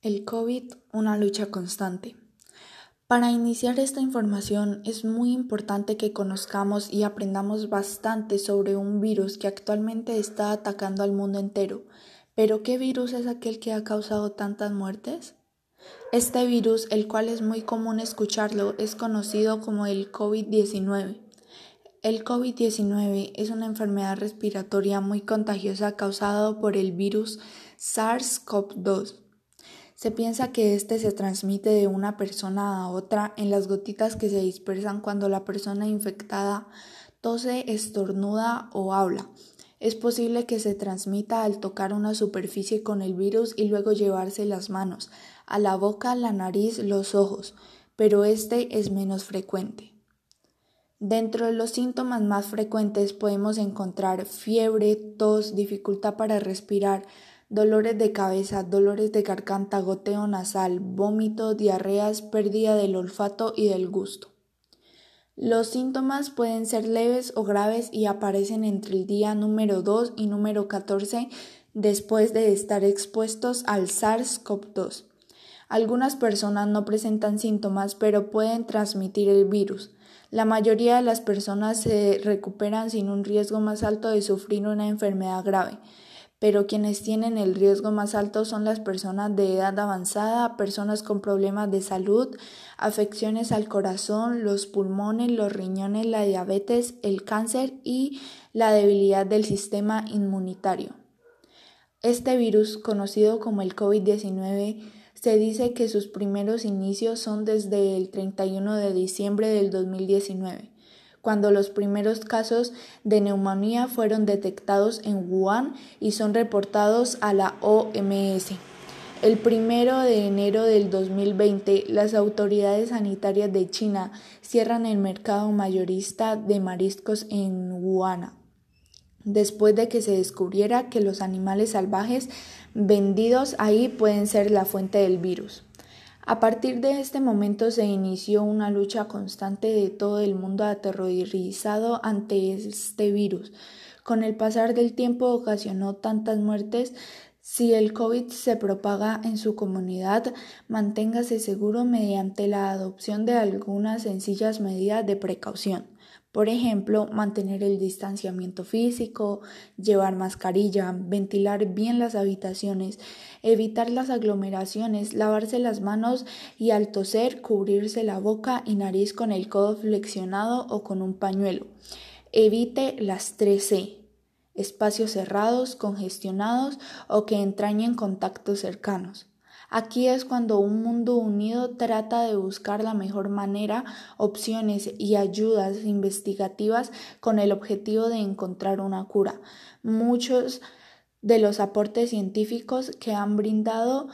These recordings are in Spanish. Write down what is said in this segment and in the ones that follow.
El COVID, una lucha constante. Para iniciar esta información es muy importante que conozcamos y aprendamos bastante sobre un virus que actualmente está atacando al mundo entero. Pero ¿qué virus es aquel que ha causado tantas muertes? Este virus, el cual es muy común escucharlo, es conocido como el COVID-19. El COVID-19 es una enfermedad respiratoria muy contagiosa causada por el virus SARS-CoV-2 se piensa que este se transmite de una persona a otra en las gotitas que se dispersan cuando la persona infectada tose, estornuda o habla. Es posible que se transmita al tocar una superficie con el virus y luego llevarse las manos a la boca, la nariz, los ojos, pero este es menos frecuente. Dentro de los síntomas más frecuentes podemos encontrar fiebre, tos, dificultad para respirar, dolores de cabeza, dolores de garganta, goteo nasal, vómito, diarreas, pérdida del olfato y del gusto. Los síntomas pueden ser leves o graves y aparecen entre el día número 2 y número 14 después de estar expuestos al SARS-CoV-2. Algunas personas no presentan síntomas pero pueden transmitir el virus. La mayoría de las personas se recuperan sin un riesgo más alto de sufrir una enfermedad grave pero quienes tienen el riesgo más alto son las personas de edad avanzada, personas con problemas de salud, afecciones al corazón, los pulmones, los riñones, la diabetes, el cáncer y la debilidad del sistema inmunitario. Este virus, conocido como el COVID-19, se dice que sus primeros inicios son desde el 31 de diciembre del 2019 cuando los primeros casos de neumonía fueron detectados en Wuhan y son reportados a la OMS. El primero de enero del 2020, las autoridades sanitarias de China cierran el mercado mayorista de mariscos en Wuhan, después de que se descubriera que los animales salvajes vendidos ahí pueden ser la fuente del virus. A partir de este momento se inició una lucha constante de todo el mundo aterrorizado ante este virus. Con el pasar del tiempo ocasionó tantas muertes. Si el COVID se propaga en su comunidad, manténgase seguro mediante la adopción de algunas sencillas medidas de precaución. Por ejemplo, mantener el distanciamiento físico, llevar mascarilla, ventilar bien las habitaciones, evitar las aglomeraciones, lavarse las manos y al toser cubrirse la boca y nariz con el codo flexionado o con un pañuelo. Evite las 3C, espacios cerrados, congestionados o que entrañen contactos cercanos. Aquí es cuando un mundo unido trata de buscar la mejor manera, opciones y ayudas investigativas con el objetivo de encontrar una cura. Muchos de los aportes científicos que han brindado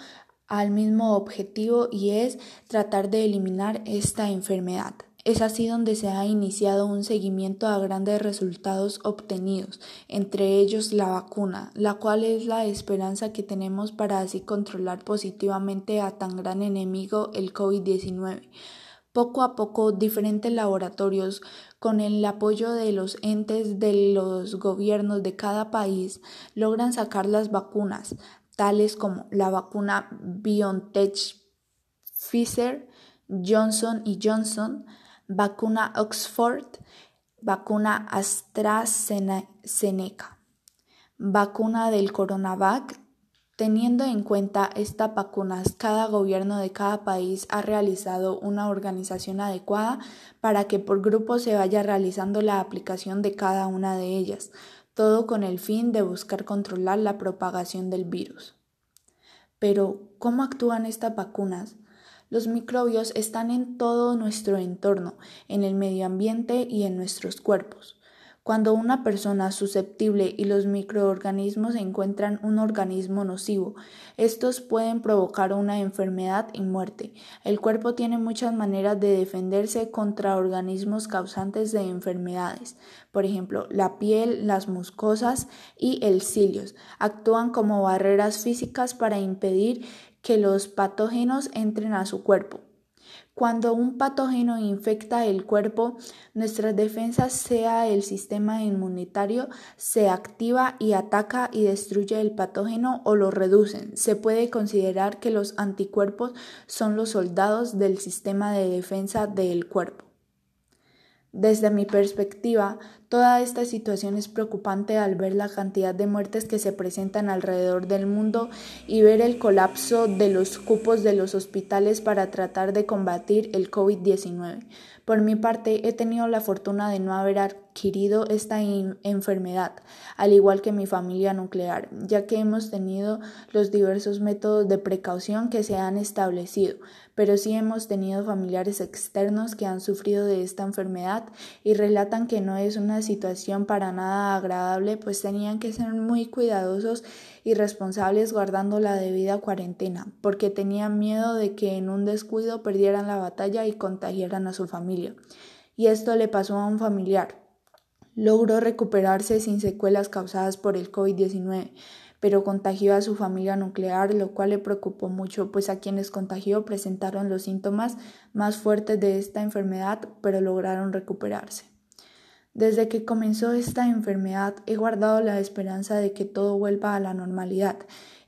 al mismo objetivo y es tratar de eliminar esta enfermedad. Es así donde se ha iniciado un seguimiento a grandes resultados obtenidos, entre ellos la vacuna, la cual es la esperanza que tenemos para así controlar positivamente a tan gran enemigo el COVID-19. Poco a poco, diferentes laboratorios, con el apoyo de los entes de los gobiernos de cada país, logran sacar las vacunas, tales como la vacuna BioNTech, Pfizer, Johnson y Johnson, vacuna Oxford, vacuna AstraZeneca, vacuna del Coronavac. Teniendo en cuenta estas vacunas, cada gobierno de cada país ha realizado una organización adecuada para que por grupo se vaya realizando la aplicación de cada una de ellas, todo con el fin de buscar controlar la propagación del virus. Pero, ¿cómo actúan estas vacunas? Los microbios están en todo nuestro entorno, en el medio ambiente y en nuestros cuerpos. Cuando una persona susceptible y los microorganismos encuentran un organismo nocivo, estos pueden provocar una enfermedad y muerte. El cuerpo tiene muchas maneras de defenderse contra organismos causantes de enfermedades. Por ejemplo, la piel, las mucosas y el cilios actúan como barreras físicas para impedir que los patógenos entren a su cuerpo. Cuando un patógeno infecta el cuerpo, nuestras defensas, sea el sistema inmunitario, se activa y ataca y destruye el patógeno o lo reducen. Se puede considerar que los anticuerpos son los soldados del sistema de defensa del cuerpo. Desde mi perspectiva, toda esta situación es preocupante al ver la cantidad de muertes que se presentan alrededor del mundo y ver el colapso de los cupos de los hospitales para tratar de combatir el COVID-19. Por mi parte, he tenido la fortuna de no haber adquirido esta enfermedad, al igual que mi familia nuclear, ya que hemos tenido los diversos métodos de precaución que se han establecido, pero sí hemos tenido familiares externos que han sufrido de esta enfermedad y relatan que no es una situación para nada agradable, pues tenían que ser muy cuidadosos y responsables guardando la debida cuarentena, porque tenían miedo de que en un descuido perdieran la batalla y contagiaran a su familia. Y esto le pasó a un familiar. Logró recuperarse sin secuelas causadas por el COVID-19, pero contagió a su familia nuclear, lo cual le preocupó mucho, pues a quienes contagió presentaron los síntomas más fuertes de esta enfermedad, pero lograron recuperarse. Desde que comenzó esta enfermedad he guardado la esperanza de que todo vuelva a la normalidad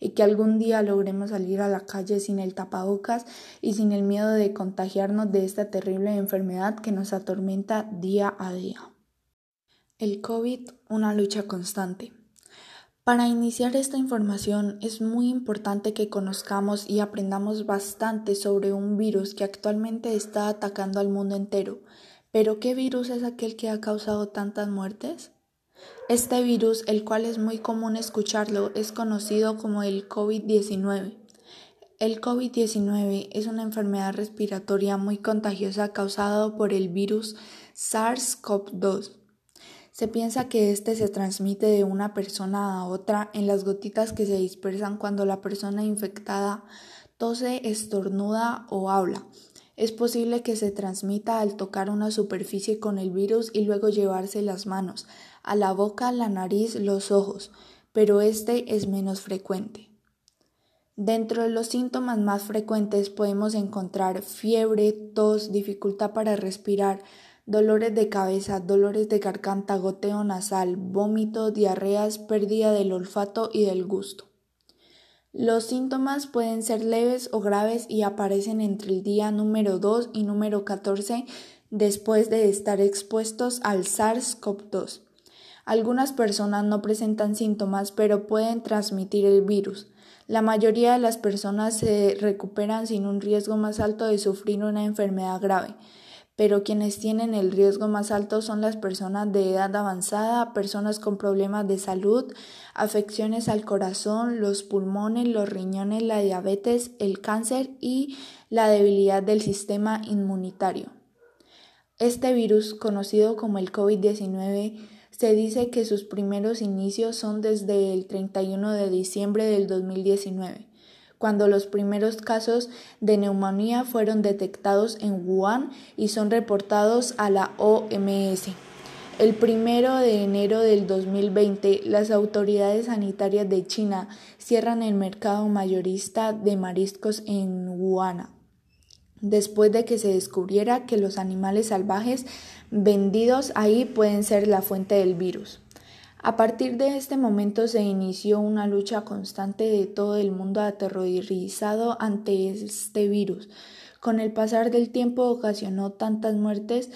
y que algún día logremos salir a la calle sin el tapabocas y sin el miedo de contagiarnos de esta terrible enfermedad que nos atormenta día a día. El COVID, una lucha constante. Para iniciar esta información es muy importante que conozcamos y aprendamos bastante sobre un virus que actualmente está atacando al mundo entero. Pero ¿qué virus es aquel que ha causado tantas muertes? Este virus, el cual es muy común escucharlo, es conocido como el COVID-19. El COVID-19 es una enfermedad respiratoria muy contagiosa causada por el virus SARS-CoV-2 se piensa que este se transmite de una persona a otra en las gotitas que se dispersan cuando la persona infectada tose, estornuda o habla. Es posible que se transmita al tocar una superficie con el virus y luego llevarse las manos a la boca, la nariz, los ojos, pero este es menos frecuente. Dentro de los síntomas más frecuentes podemos encontrar fiebre, tos, dificultad para respirar, dolores de cabeza, dolores de garganta, goteo nasal, vómito, diarreas, pérdida del olfato y del gusto. Los síntomas pueden ser leves o graves y aparecen entre el día número 2 y número 14 después de estar expuestos al SARS-CoV-2. Algunas personas no presentan síntomas pero pueden transmitir el virus. La mayoría de las personas se recuperan sin un riesgo más alto de sufrir una enfermedad grave pero quienes tienen el riesgo más alto son las personas de edad avanzada, personas con problemas de salud, afecciones al corazón, los pulmones, los riñones, la diabetes, el cáncer y la debilidad del sistema inmunitario. Este virus, conocido como el COVID-19, se dice que sus primeros inicios son desde el 31 de diciembre del 2019 cuando los primeros casos de neumonía fueron detectados en Wuhan y son reportados a la OMS. El primero de enero del 2020, las autoridades sanitarias de China cierran el mercado mayorista de mariscos en Wuhan, después de que se descubriera que los animales salvajes vendidos ahí pueden ser la fuente del virus. A partir de este momento se inició una lucha constante de todo el mundo aterrorizado ante este virus. Con el pasar del tiempo ocasionó tantas muertes.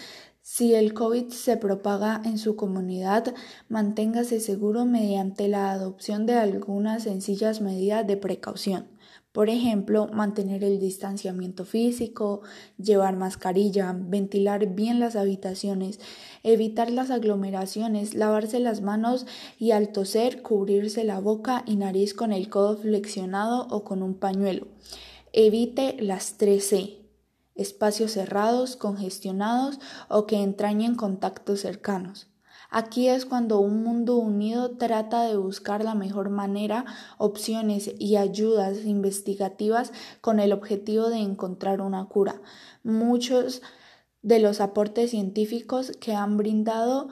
Si el COVID se propaga en su comunidad, manténgase seguro mediante la adopción de algunas sencillas medidas de precaución. Por ejemplo, mantener el distanciamiento físico, llevar mascarilla, ventilar bien las habitaciones, evitar las aglomeraciones, lavarse las manos y al toser cubrirse la boca y nariz con el codo flexionado o con un pañuelo. Evite las 3C, espacios cerrados, congestionados o que entrañen contactos cercanos. Aquí es cuando un mundo unido trata de buscar la mejor manera, opciones y ayudas investigativas con el objetivo de encontrar una cura. Muchos de los aportes científicos que han brindado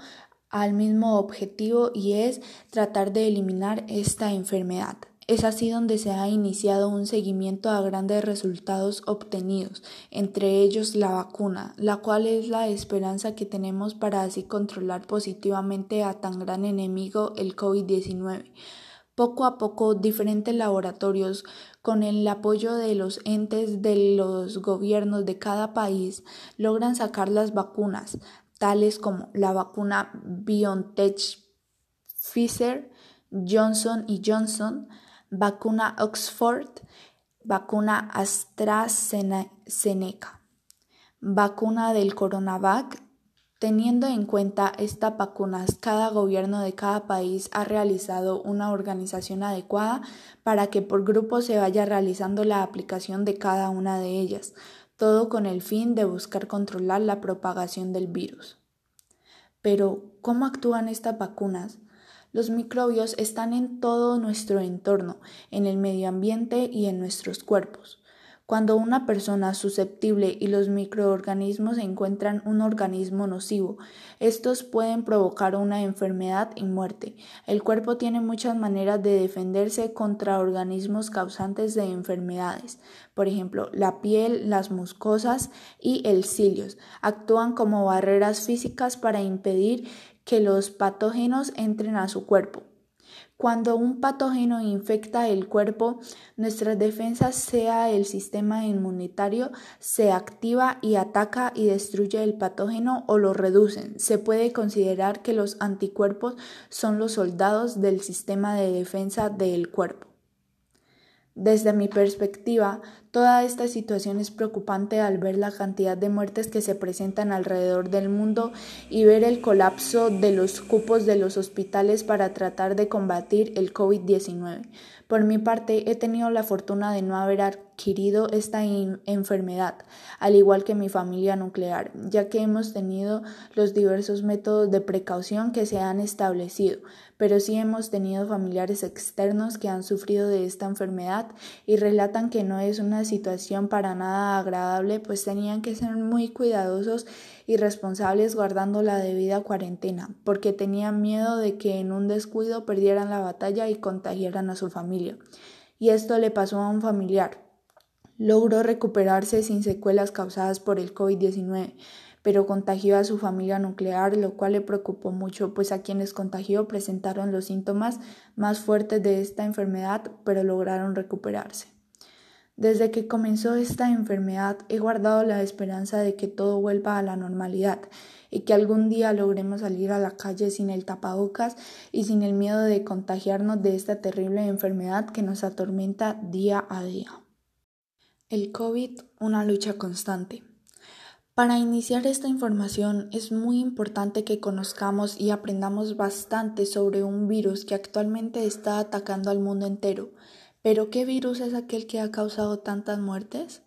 al mismo objetivo y es tratar de eliminar esta enfermedad. Es así donde se ha iniciado un seguimiento a grandes resultados obtenidos, entre ellos la vacuna, la cual es la esperanza que tenemos para así controlar positivamente a tan gran enemigo el COVID-19. Poco a poco, diferentes laboratorios, con el apoyo de los entes de los gobiernos de cada país, logran sacar las vacunas, tales como la vacuna BioNTech Pfizer, Johnson y Johnson, vacuna Oxford, vacuna AstraZeneca, vacuna del Coronavac. Teniendo en cuenta estas vacunas, cada gobierno de cada país ha realizado una organización adecuada para que por grupo se vaya realizando la aplicación de cada una de ellas, todo con el fin de buscar controlar la propagación del virus. Pero, ¿cómo actúan estas vacunas? Los microbios están en todo nuestro entorno, en el medio ambiente y en nuestros cuerpos. Cuando una persona susceptible y los microorganismos encuentran un organismo nocivo, estos pueden provocar una enfermedad y muerte. El cuerpo tiene muchas maneras de defenderse contra organismos causantes de enfermedades. Por ejemplo, la piel, las mucosas y el cilios actúan como barreras físicas para impedir que los patógenos entren a su cuerpo. Cuando un patógeno infecta el cuerpo, nuestras defensas, sea el sistema inmunitario, se activa y ataca y destruye el patógeno o lo reducen. Se puede considerar que los anticuerpos son los soldados del sistema de defensa del cuerpo. Desde mi perspectiva, toda esta situación es preocupante al ver la cantidad de muertes que se presentan alrededor del mundo y ver el colapso de los cupos de los hospitales para tratar de combatir el COVID-19. Por mi parte, he tenido la fortuna de no haber adquirido esta enfermedad, al igual que mi familia nuclear, ya que hemos tenido los diversos métodos de precaución que se han establecido, pero sí hemos tenido familiares externos que han sufrido de esta enfermedad y relatan que no es una situación para nada agradable, pues tenían que ser muy cuidadosos y responsables guardando la debida cuarentena, porque tenían miedo de que en un descuido perdieran la batalla y contagiaran a su familia. Y esto le pasó a un familiar. Logró recuperarse sin secuelas causadas por el COVID-19, pero contagió a su familia nuclear, lo cual le preocupó mucho, pues a quienes contagió presentaron los síntomas más fuertes de esta enfermedad, pero lograron recuperarse. Desde que comenzó esta enfermedad he guardado la esperanza de que todo vuelva a la normalidad y que algún día logremos salir a la calle sin el tapabocas y sin el miedo de contagiarnos de esta terrible enfermedad que nos atormenta día a día. El COVID, una lucha constante. Para iniciar esta información es muy importante que conozcamos y aprendamos bastante sobre un virus que actualmente está atacando al mundo entero ¿Pero qué virus es aquel que ha causado tantas muertes?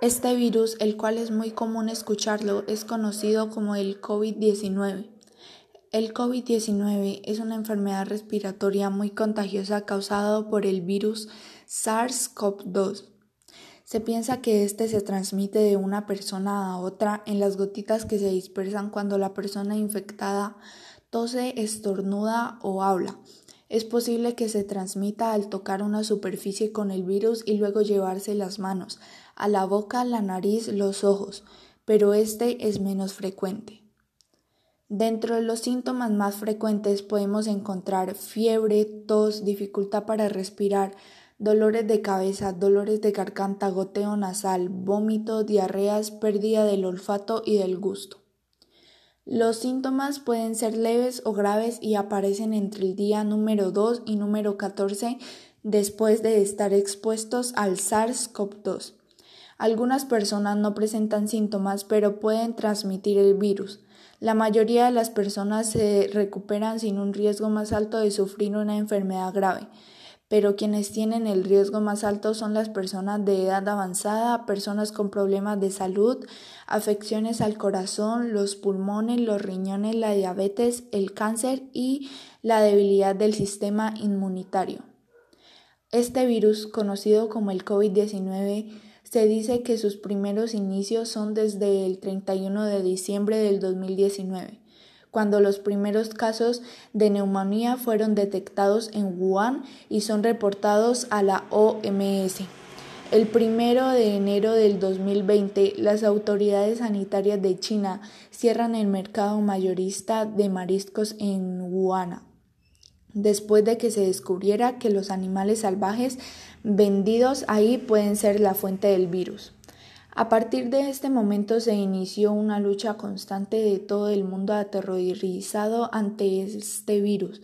Este virus, el cual es muy común escucharlo, es conocido como el COVID-19. El COVID-19 es una enfermedad respiratoria muy contagiosa causada por el virus SARS-CoV-2. Se piensa que este se transmite de una persona a otra en las gotitas que se dispersan cuando la persona infectada tose, estornuda o habla. Es posible que se transmita al tocar una superficie con el virus y luego llevarse las manos a la boca, la nariz, los ojos, pero este es menos frecuente. Dentro de los síntomas más frecuentes podemos encontrar fiebre, tos, dificultad para respirar, dolores de cabeza, dolores de garganta, goteo nasal, vómito, diarreas, pérdida del olfato y del gusto. Los síntomas pueden ser leves o graves y aparecen entre el día número 2 y número 14 después de estar expuestos al SARS-CoV-2. Algunas personas no presentan síntomas pero pueden transmitir el virus. La mayoría de las personas se recuperan sin un riesgo más alto de sufrir una enfermedad grave pero quienes tienen el riesgo más alto son las personas de edad avanzada, personas con problemas de salud, afecciones al corazón, los pulmones, los riñones, la diabetes, el cáncer y la debilidad del sistema inmunitario. Este virus, conocido como el COVID-19, se dice que sus primeros inicios son desde el 31 de diciembre del 2019 cuando los primeros casos de neumonía fueron detectados en Wuhan y son reportados a la OMS. El primero de enero del 2020, las autoridades sanitarias de China cierran el mercado mayorista de mariscos en Wuhan, después de que se descubriera que los animales salvajes vendidos ahí pueden ser la fuente del virus. A partir de este momento se inició una lucha constante de todo el mundo aterrorizado ante este virus.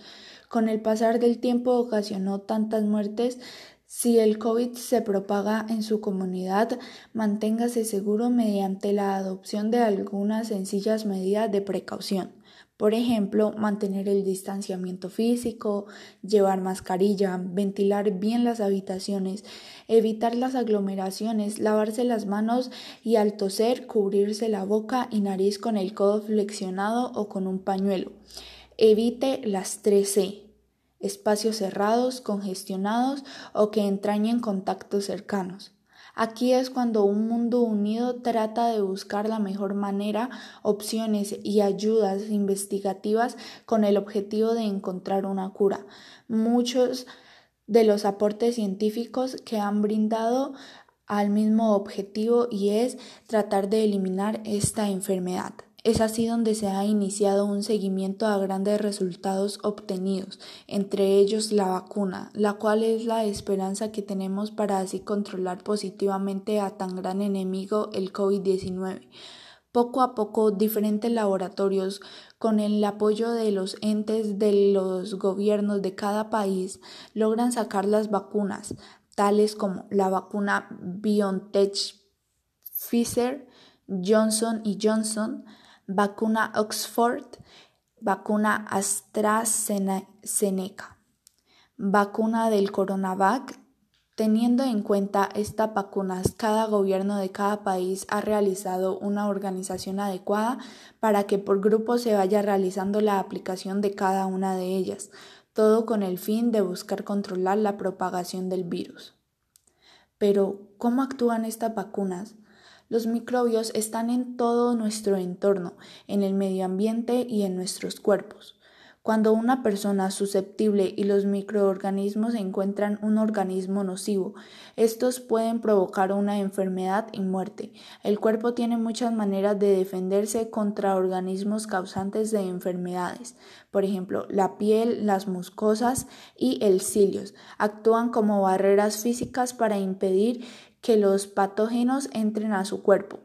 Con el pasar del tiempo ocasionó tantas muertes si el COVID se propaga en su comunidad, manténgase seguro mediante la adopción de algunas sencillas medidas de precaución. Por ejemplo, mantener el distanciamiento físico, llevar mascarilla, ventilar bien las habitaciones, evitar las aglomeraciones, lavarse las manos y al toser cubrirse la boca y nariz con el codo flexionado o con un pañuelo. Evite las 3C espacios cerrados, congestionados o que entrañen contactos cercanos. Aquí es cuando un mundo unido trata de buscar la mejor manera, opciones y ayudas investigativas con el objetivo de encontrar una cura. Muchos de los aportes científicos que han brindado al mismo objetivo y es tratar de eliminar esta enfermedad. Es así donde se ha iniciado un seguimiento a grandes resultados obtenidos, entre ellos la vacuna, la cual es la esperanza que tenemos para así controlar positivamente a tan gran enemigo el COVID-19. Poco a poco, diferentes laboratorios, con el apoyo de los entes de los gobiernos de cada país, logran sacar las vacunas, tales como la vacuna BioNTech, Pfizer, Johnson y Johnson, vacuna Oxford, vacuna AstraZeneca, vacuna del Coronavac. Teniendo en cuenta estas vacunas, cada gobierno de cada país ha realizado una organización adecuada para que por grupo se vaya realizando la aplicación de cada una de ellas, todo con el fin de buscar controlar la propagación del virus. Pero, ¿cómo actúan estas vacunas? Los microbios están en todo nuestro entorno, en el medio ambiente y en nuestros cuerpos. Cuando una persona susceptible y los microorganismos encuentran un organismo nocivo, estos pueden provocar una enfermedad y muerte. El cuerpo tiene muchas maneras de defenderse contra organismos causantes de enfermedades. Por ejemplo, la piel, las mucosas y el cilios actúan como barreras físicas para impedir que los patógenos entren a su cuerpo.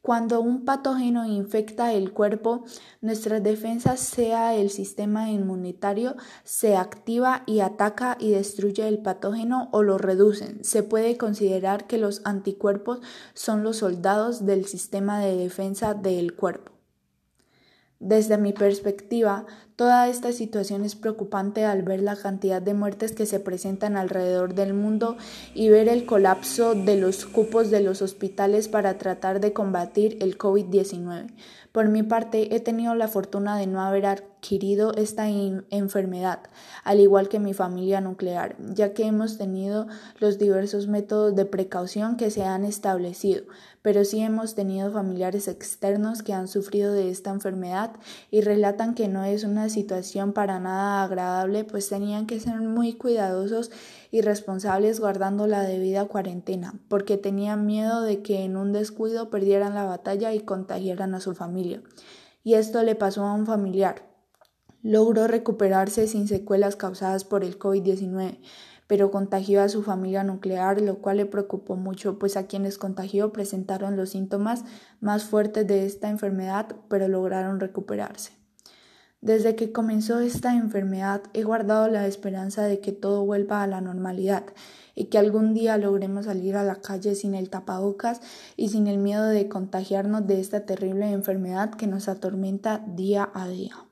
Cuando un patógeno infecta el cuerpo, nuestras defensas, sea el sistema inmunitario, se activa y ataca y destruye el patógeno o lo reducen. Se puede considerar que los anticuerpos son los soldados del sistema de defensa del cuerpo. Desde mi perspectiva, toda esta situación es preocupante al ver la cantidad de muertes que se presentan alrededor del mundo y ver el colapso de los cupos de los hospitales para tratar de combatir el COVID-19. Por mi parte, he tenido la fortuna de no haber adquirido esta enfermedad, al igual que mi familia nuclear, ya que hemos tenido los diversos métodos de precaución que se han establecido, pero sí hemos tenido familiares externos que han sufrido de esta enfermedad y relatan que no es una situación para nada agradable, pues tenían que ser muy cuidadosos y responsables guardando la debida cuarentena, porque tenían miedo de que en un descuido perdieran la batalla y contagiaran a su familia. Y esto le pasó a un familiar. Logró recuperarse sin secuelas causadas por el COVID-19, pero contagió a su familia nuclear, lo cual le preocupó mucho, pues a quienes contagió presentaron los síntomas más fuertes de esta enfermedad, pero lograron recuperarse. Desde que comenzó esta enfermedad he guardado la esperanza de que todo vuelva a la normalidad y que algún día logremos salir a la calle sin el tapabocas y sin el miedo de contagiarnos de esta terrible enfermedad que nos atormenta día a día.